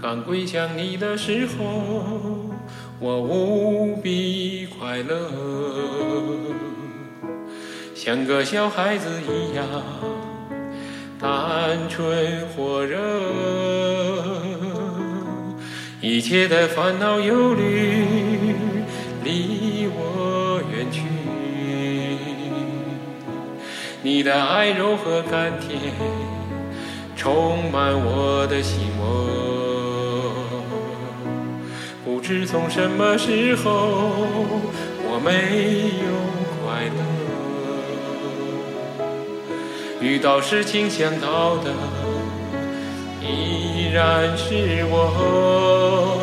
刚归向你的时候，我无比快乐，像个小孩子一样单纯火热，一切的烦恼忧虑离我远去，你的爱柔和甘甜充满我的心窝。不知从什么时候，我没有快乐。遇到事情想到的依然是我。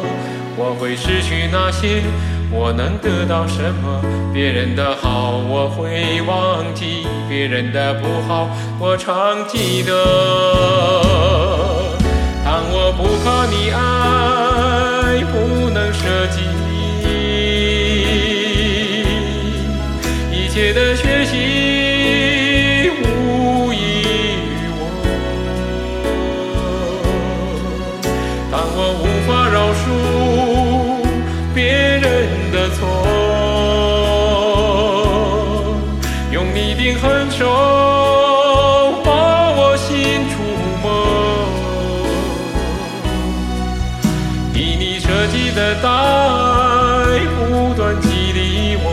我会失去那些，我能得到什么？别人的好我会忘记，别人的不好我常记得。的错，用你的狠手把我心触摸。以你设计的带，不断激励我，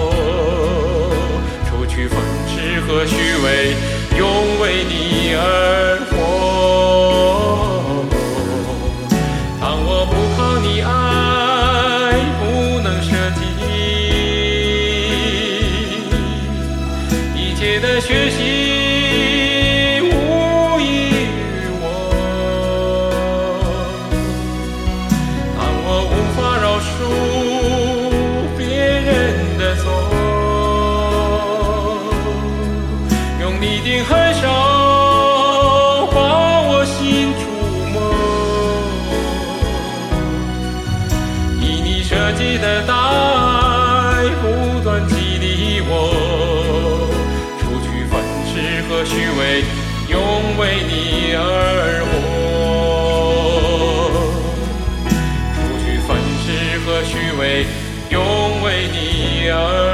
除去愤世和虚伪，永为你的学习无异于我。当我无法饶恕别人的错，用你的狠手把我心触摸，以你设计的大爱不断激励我，虚伪，永为你而活。除去凡事和虚伪，永为你而